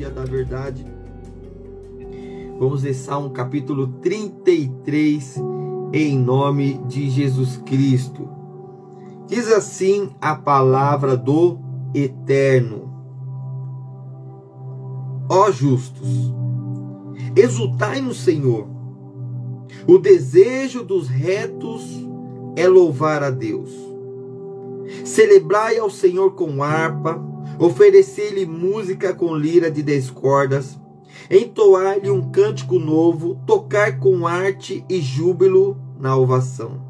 Dia da verdade. Vamos ler Salmo capítulo 33, em nome de Jesus Cristo. Diz assim a palavra do Eterno: Ó justos, exultai no Senhor. O desejo dos retos é louvar a Deus. Celebrai ao Senhor com harpa, oferecer-lhe música com lira de dez cordas, entoar-lhe um cântico novo, tocar com arte e júbilo na ovação.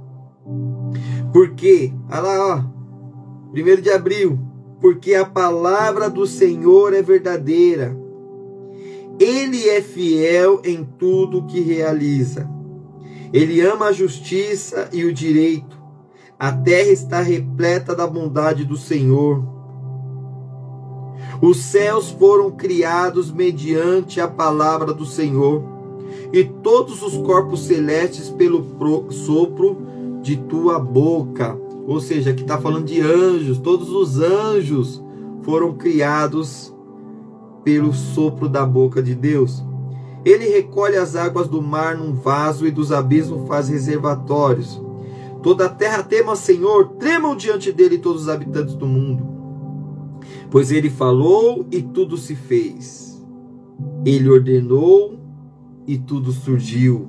Porque, olha lá, ó, 1 de abril, porque a palavra do Senhor é verdadeira. Ele é fiel em tudo que realiza. Ele ama a justiça e o direito. A terra está repleta da bondade do Senhor. Os céus foram criados mediante a palavra do Senhor, e todos os corpos celestes pelo sopro de tua boca. Ou seja, aqui está falando de anjos, todos os anjos foram criados pelo sopro da boca de Deus. Ele recolhe as águas do mar num vaso e dos abismos faz reservatórios. Toda a terra tema, Senhor, tremam diante dele todos os habitantes do mundo. Pois ele falou e tudo se fez. Ele ordenou e tudo surgiu.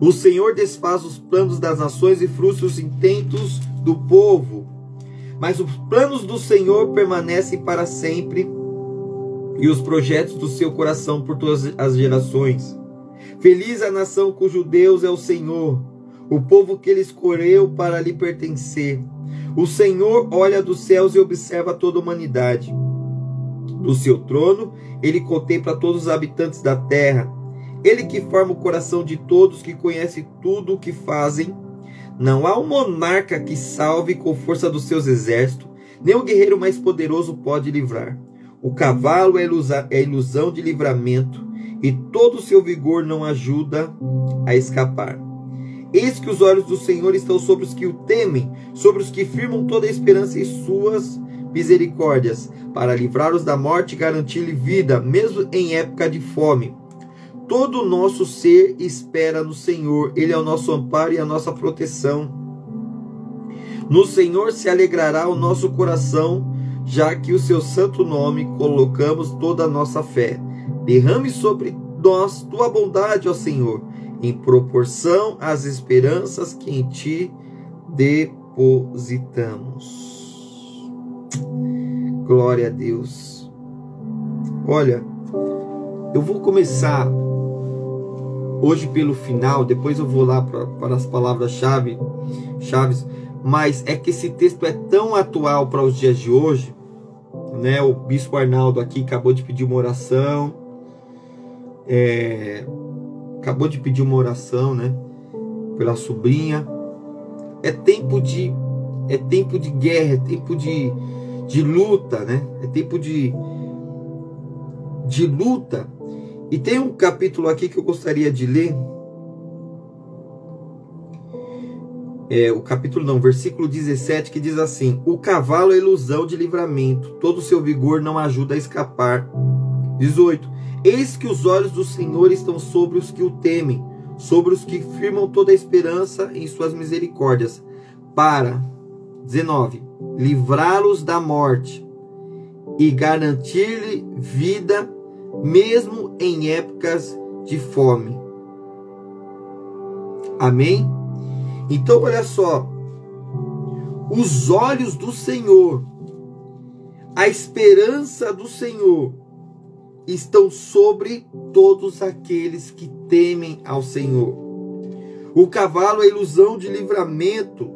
O Senhor desfaz os planos das nações e frustra os intentos do povo. Mas os planos do Senhor permanecem para sempre e os projetos do seu coração por todas as gerações. Feliz a nação cujo Deus é o Senhor, o povo que ele escolheu para lhe pertencer. O Senhor olha dos céus e observa toda a humanidade. Do seu trono, ele contempla todos os habitantes da terra. Ele que forma o coração de todos, que conhece tudo o que fazem. Não há um monarca que salve com força dos seus exércitos, nem o guerreiro mais poderoso pode livrar. O cavalo é ilusão de livramento, e todo o seu vigor não ajuda a escapar. Eis que os olhos do Senhor estão sobre os que o temem, sobre os que firmam toda a esperança em suas misericórdias, para livrá-los da morte e garantir-lhe vida, mesmo em época de fome. Todo o nosso ser espera no Senhor, Ele é o nosso amparo e a nossa proteção. No Senhor se alegrará o nosso coração, já que o seu santo nome colocamos toda a nossa fé. Derrame sobre nós tua bondade, ó Senhor, em proporção às esperanças que em ti depositamos. Glória a Deus. Olha, eu vou começar hoje pelo final, depois eu vou lá para as palavras-chave, chaves, mas é que esse texto é tão atual para os dias de hoje, né? O bispo Arnaldo aqui acabou de pedir uma oração, é, acabou de pedir uma oração, né? Pela sobrinha. É tempo de é tempo de guerra, é tempo de, de luta, né? É tempo de de luta. E tem um capítulo aqui que eu gostaria de ler. É, o capítulo não, versículo 17, que diz assim: O cavalo é ilusão de livramento, todo o seu vigor não ajuda a escapar. 18. Eis que os olhos do Senhor estão sobre os que o temem, sobre os que firmam toda a esperança em suas misericórdias, para 19. Livrá-los da morte e garantir-lhe vida, mesmo em épocas de fome. Amém? Então, olha só. Os olhos do Senhor, a esperança do Senhor, estão sobre todos aqueles que temem ao Senhor. O cavalo é ilusão de livramento,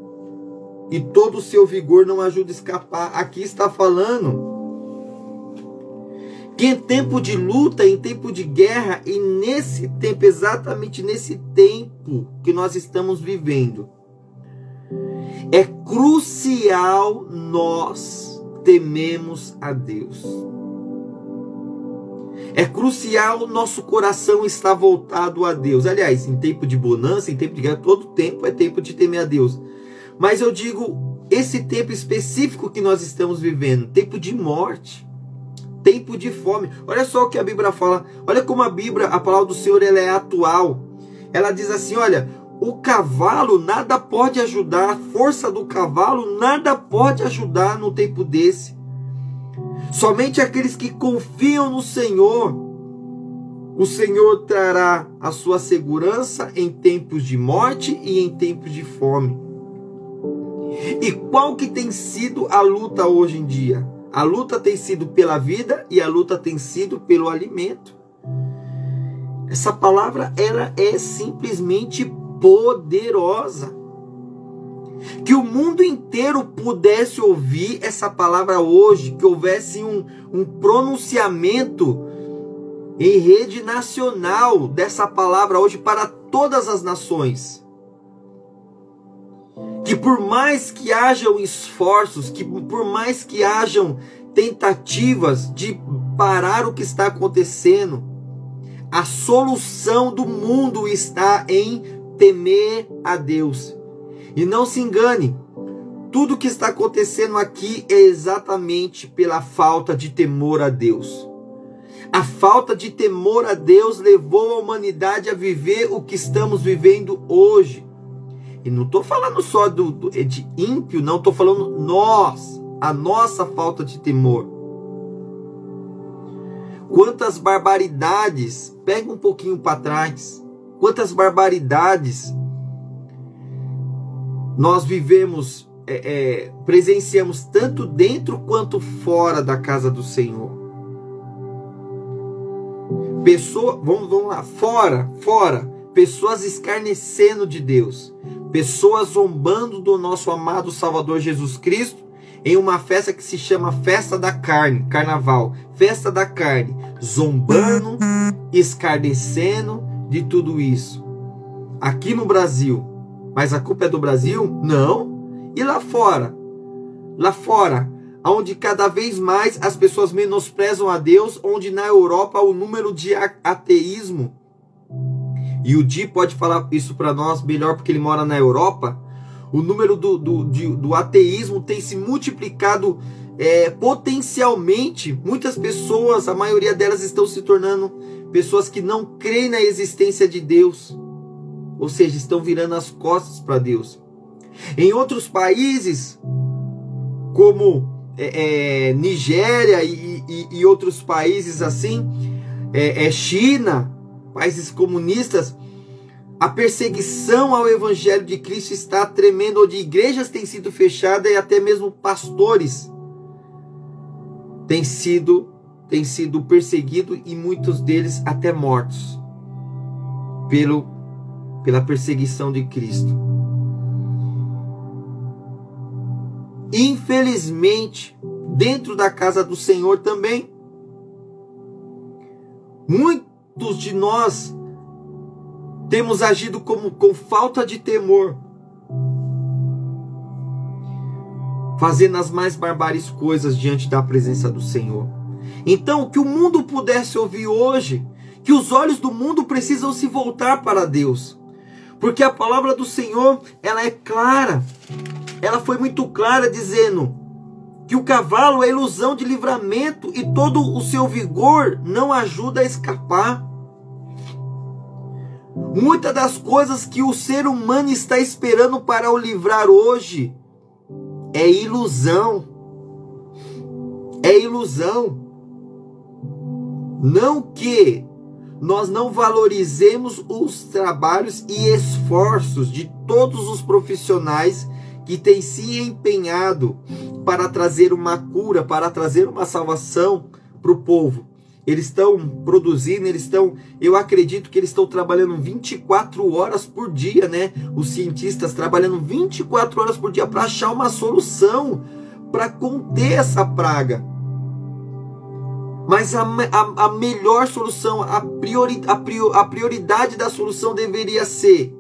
e todo o seu vigor não ajuda a escapar. Aqui está falando que em tempo de luta, em tempo de guerra, e nesse tempo, exatamente nesse tempo que nós estamos vivendo, é crucial nós tememos a Deus. É crucial nosso coração estar voltado a Deus. Aliás, em tempo de bonança, em tempo de guerra, todo tempo é tempo de temer a Deus. Mas eu digo esse tempo específico que nós estamos vivendo, tempo de morte, tempo de fome. Olha só o que a Bíblia fala. Olha como a Bíblia, a palavra do Senhor, ela é atual. Ela diz assim, olha, o cavalo nada pode ajudar, a força do cavalo nada pode ajudar no tempo desse. Somente aqueles que confiam no Senhor, o Senhor trará a sua segurança em tempos de morte e em tempos de fome. E qual que tem sido a luta hoje em dia? A luta tem sido pela vida e a luta tem sido pelo alimento. Essa palavra ela é simplesmente poderosa. Que o mundo inteiro pudesse ouvir essa palavra hoje, que houvesse um, um pronunciamento em rede nacional dessa palavra hoje para todas as nações que por mais que hajam esforços, que por mais que hajam tentativas de parar o que está acontecendo, a solução do mundo está em temer a Deus. E não se engane, tudo que está acontecendo aqui é exatamente pela falta de temor a Deus. A falta de temor a Deus levou a humanidade a viver o que estamos vivendo hoje. E não estou falando só do, do, de ímpio, não, estou falando nós, a nossa falta de temor. Quantas barbaridades, pega um pouquinho para trás, quantas barbaridades nós vivemos, é, é, presenciamos tanto dentro quanto fora da casa do Senhor. Pessoa, vamos, vamos lá, fora, fora, pessoas escarnecendo de Deus, pessoas zombando do nosso amado Salvador Jesus Cristo em uma festa que se chama Festa da Carne, Carnaval, Festa da Carne, zombando, escarnecendo de tudo isso. Aqui no Brasil, mas a culpa é do Brasil? Não. E lá fora? Lá fora, onde cada vez mais as pessoas menosprezam a Deus, onde na Europa o número de ateísmo e o Di pode falar isso para nós melhor porque ele mora na Europa. O número do, do, de, do ateísmo tem se multiplicado é, potencialmente. Muitas pessoas, a maioria delas estão se tornando pessoas que não creem na existência de Deus. Ou seja, estão virando as costas para Deus. Em outros países, como é, é, Nigéria e, e, e, outros países assim, é, é China, países comunistas, a perseguição ao evangelho de Cristo está tremendo, onde igrejas têm sido fechadas e até mesmo pastores têm sido têm sido perseguidos e muitos deles até mortos pelo pela perseguição de Cristo. Infelizmente, dentro da casa do Senhor também, muito Muitos de nós temos agido como com falta de temor, fazendo as mais barbares coisas diante da presença do Senhor. Então, que o mundo pudesse ouvir hoje, que os olhos do mundo precisam se voltar para Deus. Porque a palavra do Senhor, ela é clara. Ela foi muito clara dizendo: que o cavalo é ilusão de livramento e todo o seu vigor não ajuda a escapar. Muitas das coisas que o ser humano está esperando para o livrar hoje é ilusão. É ilusão. Não que nós não valorizemos os trabalhos e esforços de todos os profissionais que têm se empenhado para trazer uma cura, para trazer uma salvação para o povo. eles estão produzindo, eles estão, eu acredito que eles estão trabalhando 24 horas por dia, né? Os cientistas trabalhando 24 horas por dia para achar uma solução para conter essa praga. Mas a, a, a melhor solução, a, priori, a, prior, a prioridade da solução deveria ser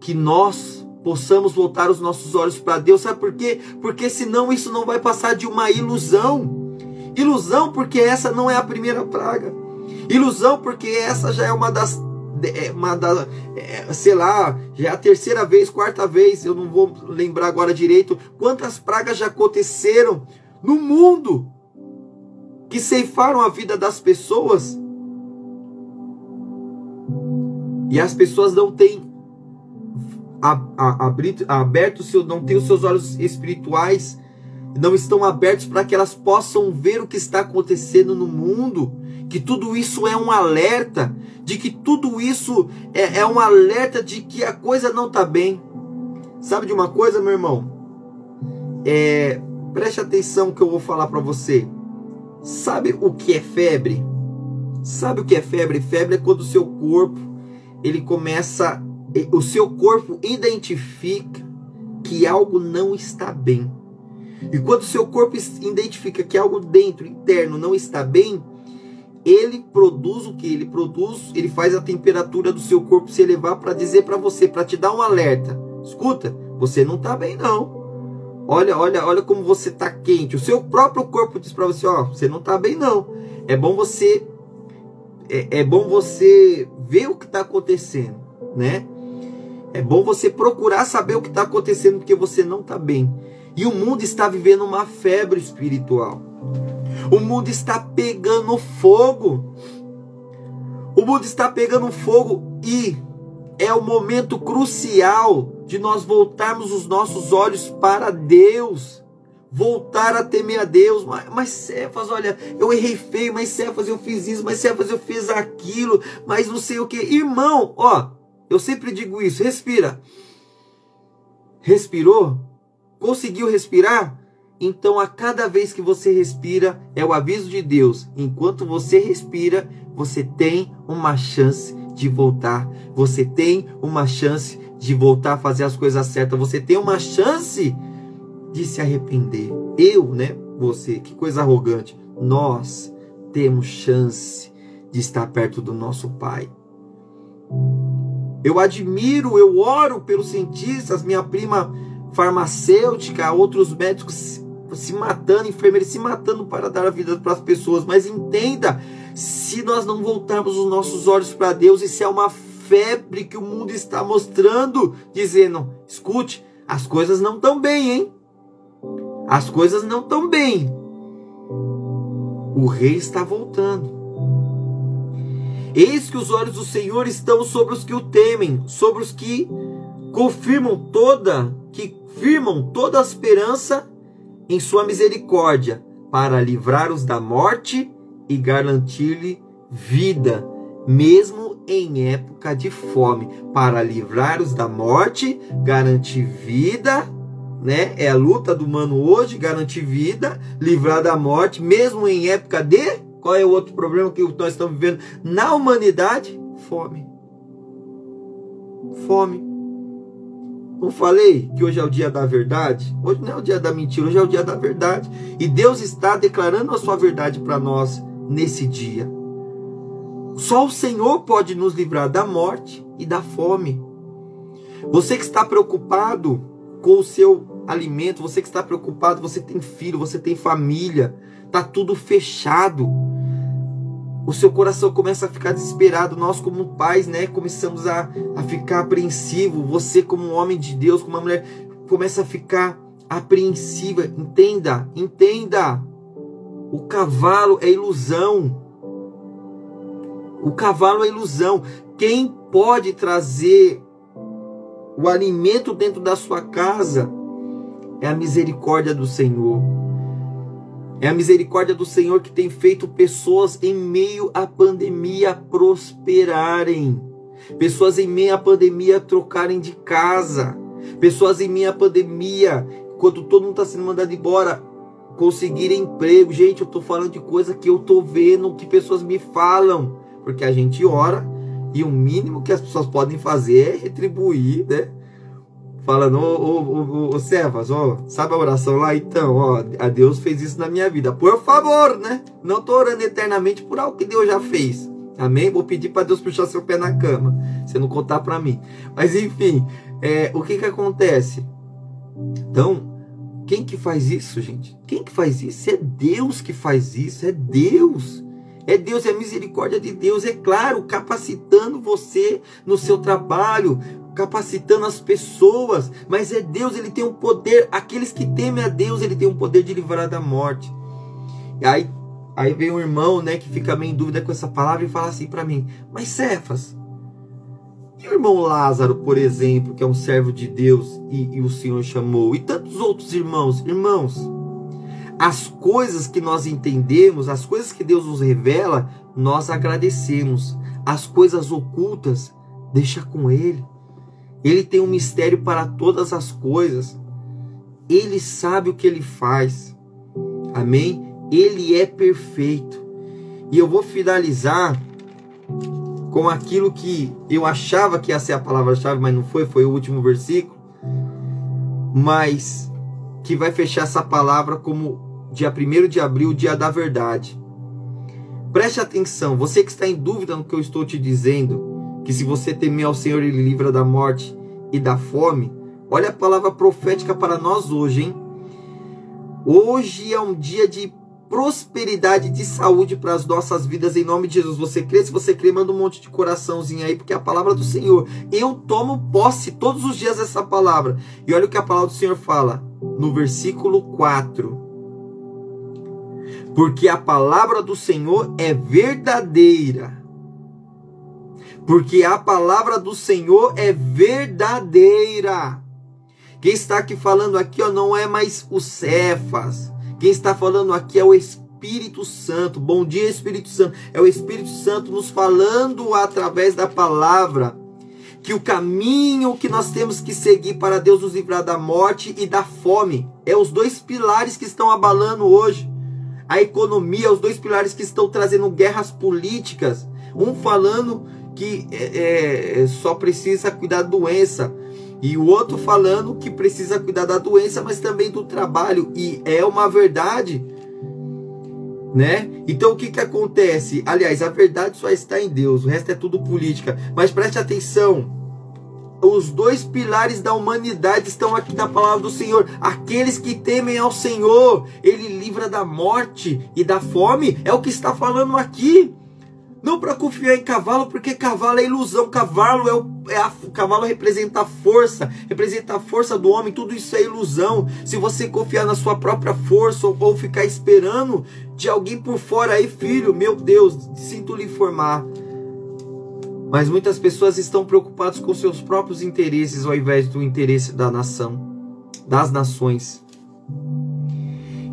que nós possamos voltar os nossos olhos para Deus. Sabe por quê? Porque senão isso não vai passar de uma ilusão. Ilusão porque essa não é a primeira praga. Ilusão porque essa já é uma das é, uma da, é, sei lá, já é a terceira vez, quarta vez, eu não vou lembrar agora direito quantas pragas já aconteceram no mundo que ceifaram a vida das pessoas. E as pessoas não têm aberto, não têm os seus olhos espirituais não estão abertos para que elas possam ver o que está acontecendo no mundo, que tudo isso é um alerta, de que tudo isso é, é um alerta de que a coisa não está bem. Sabe de uma coisa, meu irmão? É, preste atenção que eu vou falar para você. Sabe o que é febre? Sabe o que é febre? Febre é quando o seu corpo ele começa, o seu corpo identifica que algo não está bem. E quando seu corpo identifica que algo dentro, interno, não está bem, ele produz o que? Ele produz, ele faz a temperatura do seu corpo se elevar para dizer para você, para te dar um alerta. Escuta, você não está bem não. Olha, olha, olha como você está quente. O seu próprio corpo diz para você, ó, você não está bem não. É bom você é, é bom você ver o que está acontecendo, né? É bom você procurar saber o que está acontecendo porque você não está bem. E o mundo está vivendo uma febre espiritual. O mundo está pegando fogo. O mundo está pegando fogo e é o momento crucial de nós voltarmos os nossos olhos para Deus. Voltar a temer a Deus. Mas, mas Cefas, olha, eu errei feio, mas Cefas, eu fiz isso, mas Cefas, eu fiz aquilo, mas não sei o que. Irmão, ó, eu sempre digo isso, respira. Respirou? Conseguiu respirar? Então, a cada vez que você respira, é o aviso de Deus. Enquanto você respira, você tem uma chance de voltar. Você tem uma chance de voltar a fazer as coisas certas. Você tem uma chance de se arrepender. Eu, né? Você, que coisa arrogante. Nós temos chance de estar perto do nosso Pai. Eu admiro, eu oro pelos cientistas, minha prima farmacêutica, outros médicos se matando, enfermeiros se matando para dar a vida para as pessoas. Mas entenda, se nós não voltarmos os nossos olhos para Deus, isso é uma febre que o mundo está mostrando, dizendo: escute, as coisas não estão bem, hein? As coisas não estão bem. O rei está voltando. Eis que os olhos do Senhor estão sobre os que o temem, sobre os que confirmam toda, que firmam toda a esperança em sua misericórdia, para livrar-os da morte e garantir-lhe vida, mesmo em época de fome, para livrar-os da morte, garantir vida, né? É a luta do humano hoje, garantir vida, livrar da morte, mesmo em época de qual é o outro problema que nós estamos vivendo na humanidade? Fome. Fome. Não falei que hoje é o dia da verdade? Hoje não é o dia da mentira, hoje é o dia da verdade. E Deus está declarando a sua verdade para nós nesse dia. Só o Senhor pode nos livrar da morte e da fome. Você que está preocupado com o seu alimento, você que está preocupado, você tem filho, você tem família, tá tudo fechado o seu coração começa a ficar desesperado. Nós, como pais, né, começamos a, a ficar apreensivo. Você, como um homem de Deus, como uma mulher, começa a ficar apreensiva. Entenda, entenda. O cavalo é ilusão. O cavalo é ilusão. Quem pode trazer o alimento dentro da sua casa é a misericórdia do Senhor. É a misericórdia do Senhor que tem feito pessoas em meio à pandemia prosperarem. Pessoas em meio à pandemia trocarem de casa. Pessoas em meio à pandemia, quando todo mundo está sendo mandado embora, conseguir emprego. Gente, eu estou falando de coisa que eu estou vendo, que pessoas me falam. Porque a gente ora e o mínimo que as pessoas podem fazer é retribuir, né? Falando, ô, ô, ô, Cefas, ó, sabe a oração lá? Então, ó, a Deus fez isso na minha vida. Por favor, né? Não tô orando eternamente por algo que Deus já fez. Amém? Vou pedir para Deus puxar seu pé na cama. Você não contar para mim. Mas enfim, é, o que que acontece? Então, quem que faz isso, gente? Quem que faz isso? É Deus que faz isso. É Deus. É Deus, é a misericórdia de Deus, é claro, capacitando você no seu trabalho, capacitando as pessoas, mas é Deus, ele tem um poder, aqueles que temem a Deus, ele tem um poder de livrar da morte. E aí, aí vem um irmão, né, que fica meio em dúvida com essa palavra e fala assim para mim: "Mas Cefas, e o irmão Lázaro, por exemplo, que é um servo de Deus e, e o Senhor chamou, e tantos outros irmãos, irmãos, as coisas que nós entendemos, as coisas que Deus nos revela, nós agradecemos. As coisas ocultas, deixa com Ele. Ele tem um mistério para todas as coisas. Ele sabe o que ele faz. Amém? Ele é perfeito. E eu vou finalizar com aquilo que eu achava que ia ser a palavra-chave, mas não foi, foi o último versículo. Mas que vai fechar essa palavra como dia 1 de abril, dia da verdade. Preste atenção, você que está em dúvida no que eu estou te dizendo, que se você temer ao Senhor, ele livra da morte e da fome. Olha a palavra profética para nós hoje, hein? Hoje é um dia de prosperidade, de saúde para as nossas vidas, em nome de Jesus. Você crê? Se você crê, manda um monte de coraçãozinho aí, porque é a palavra do Senhor. Eu tomo posse todos os dias dessa palavra. E olha o que a palavra do Senhor fala no versículo 4. Porque a palavra do Senhor é verdadeira. Porque a palavra do Senhor é verdadeira. Quem está aqui falando aqui ó, não é mais o Cefas. Quem está falando aqui é o Espírito Santo. Bom dia, Espírito Santo. É o Espírito Santo nos falando através da palavra que o caminho que nós temos que seguir para Deus nos livrar da morte e da fome é os dois pilares que estão abalando hoje a economia, os dois pilares que estão trazendo guerras políticas. Um falando que é, é, só precisa cuidar da doença, e o outro falando que precisa cuidar da doença, mas também do trabalho, e é uma verdade, né? Então o que que acontece? Aliás, a verdade só está em Deus, o resto é tudo política. Mas preste atenção, os dois pilares da humanidade estão aqui na palavra do Senhor. Aqueles que temem ao Senhor, Ele livra da morte e da fome. É o que está falando aqui. Não para confiar em cavalo, porque cavalo é ilusão. Cavalo é, o, é a, cavalo representa a força, representa a força do homem. Tudo isso é ilusão. Se você confiar na sua própria força ou, ou ficar esperando de alguém por fora aí, filho, meu Deus, sinto lhe informar. Mas muitas pessoas estão preocupadas com seus próprios interesses ao invés do interesse da nação, das nações.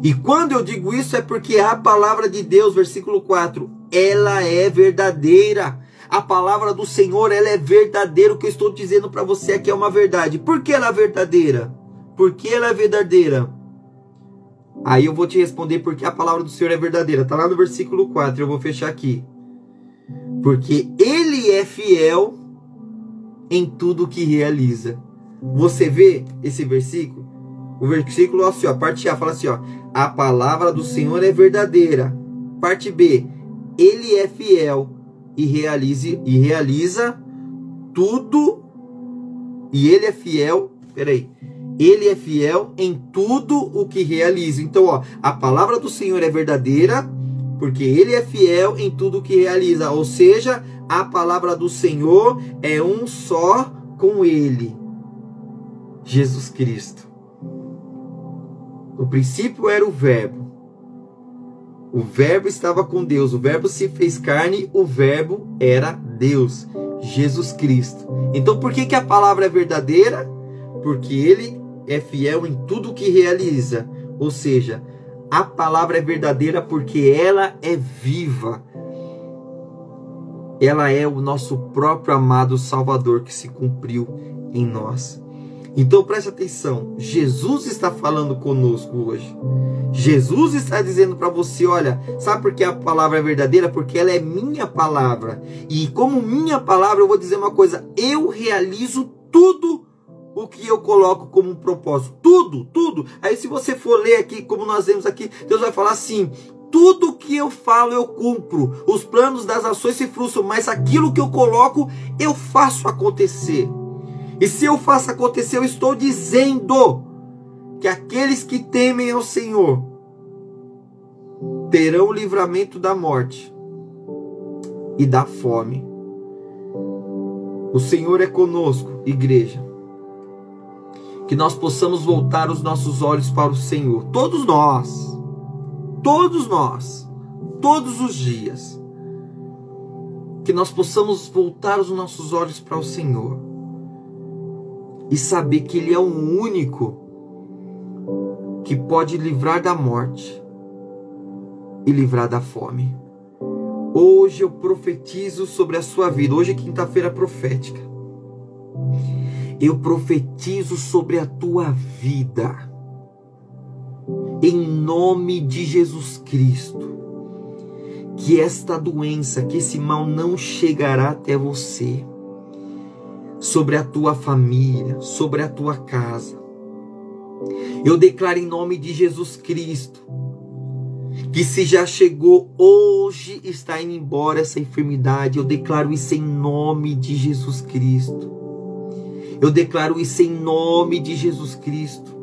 E quando eu digo isso é porque a palavra de Deus, versículo 4, ela é verdadeira. A palavra do Senhor, ela é verdadeira. O que eu estou dizendo para você aqui é uma verdade. Por que ela é verdadeira? Por que ela é verdadeira? Aí eu vou te responder porque a palavra do Senhor é verdadeira. Está lá no versículo 4, eu vou fechar aqui. Porque ele é fiel em tudo que realiza. Você vê esse versículo? O versículo, assim, ó, parte A fala assim, ó, a palavra do Senhor é verdadeira. Parte B, ele é fiel e realize e realiza tudo e ele é fiel, peraí, ele é fiel em tudo o que realiza. Então, ó, a palavra do Senhor é verdadeira, porque ele é fiel em tudo que realiza. Ou seja, a palavra do Senhor é um só com ele. Jesus Cristo. No princípio era o Verbo. O Verbo estava com Deus. O Verbo se fez carne. O Verbo era Deus, Jesus Cristo. Então, por que, que a palavra é verdadeira? Porque ele é fiel em tudo que realiza. Ou seja, a palavra é verdadeira porque ela é viva. Ela é o nosso próprio amado Salvador que se cumpriu em nós. Então preste atenção, Jesus está falando conosco hoje. Jesus está dizendo para você, olha, sabe por que a palavra é verdadeira? Porque ela é minha palavra. E como minha palavra, eu vou dizer uma coisa, eu realizo tudo o que eu coloco como um propósito. Tudo, tudo. Aí se você for ler aqui, como nós vemos aqui, Deus vai falar assim: tudo que eu falo eu cumpro. Os planos das ações se frustram, mas aquilo que eu coloco eu faço acontecer. E se eu faço acontecer, eu estou dizendo que aqueles que temem ao Senhor terão o livramento da morte e da fome. O Senhor é conosco, igreja. Que nós possamos voltar os nossos olhos para o Senhor, todos nós, todos nós, todos os dias. Que nós possamos voltar os nossos olhos para o Senhor e saber que Ele é o único que pode livrar da morte e livrar da fome. Hoje eu profetizo sobre a sua vida. Hoje é quinta-feira profética. Eu profetizo sobre a tua vida. Em nome de Jesus Cristo. Que esta doença, que esse mal não chegará até você sobre a tua família, sobre a tua casa. Eu declaro em nome de Jesus Cristo que se já chegou hoje está indo embora essa enfermidade. Eu declaro isso em nome de Jesus Cristo. Eu declaro isso em nome de Jesus Cristo.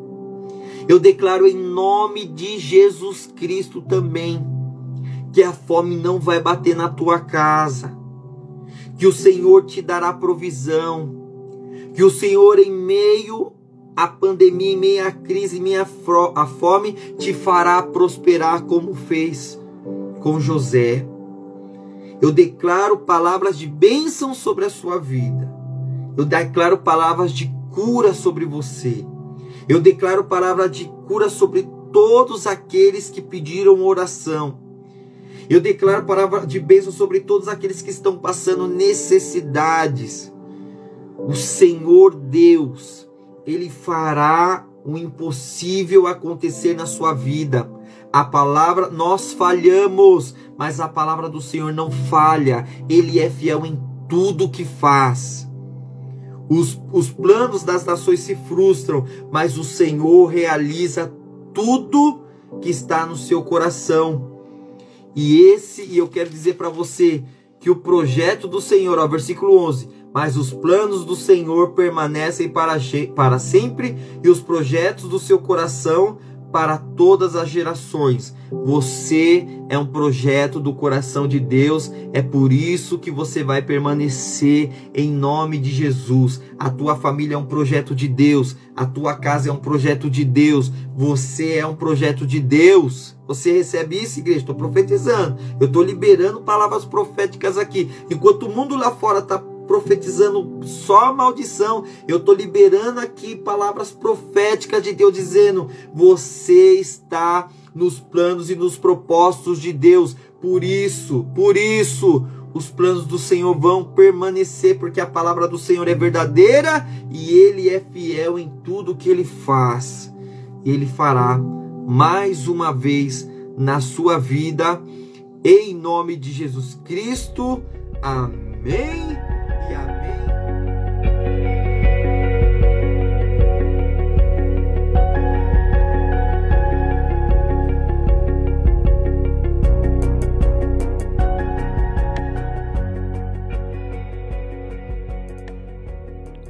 Eu declaro em nome de Jesus Cristo também que a fome não vai bater na tua casa que o Senhor te dará provisão, que o Senhor, em meio à pandemia, em meio à crise, em meio à fome, te fará prosperar como fez com José. Eu declaro palavras de bênção sobre a sua vida. Eu declaro palavras de cura sobre você. Eu declaro palavras de cura sobre todos aqueles que pediram oração. Eu declaro palavra de bênção sobre todos aqueles que estão passando necessidades. O Senhor Deus, Ele fará o impossível acontecer na sua vida. A palavra, nós falhamos, mas a palavra do Senhor não falha. Ele é fiel em tudo que faz. Os, os planos das nações se frustram, mas o Senhor realiza tudo que está no seu coração. E esse, e eu quero dizer para você que o projeto do Senhor, ó, versículo 11, mas os planos do Senhor permanecem para, para sempre e os projetos do seu coração para todas as gerações. Você é um projeto do coração de Deus, é por isso que você vai permanecer em nome de Jesus. A tua família é um projeto de Deus, a tua casa é um projeto de Deus, você é um projeto de Deus. Você recebe isso, igreja? Estou profetizando, eu estou liberando palavras proféticas aqui. Enquanto o mundo lá fora está profetizando só maldição. Eu estou liberando aqui palavras proféticas de Deus dizendo: você está nos planos e nos propósitos de Deus. Por isso, por isso, os planos do Senhor vão permanecer, porque a palavra do Senhor é verdadeira e ele é fiel em tudo que ele faz. Ele fará mais uma vez na sua vida, em nome de Jesus Cristo. Amém.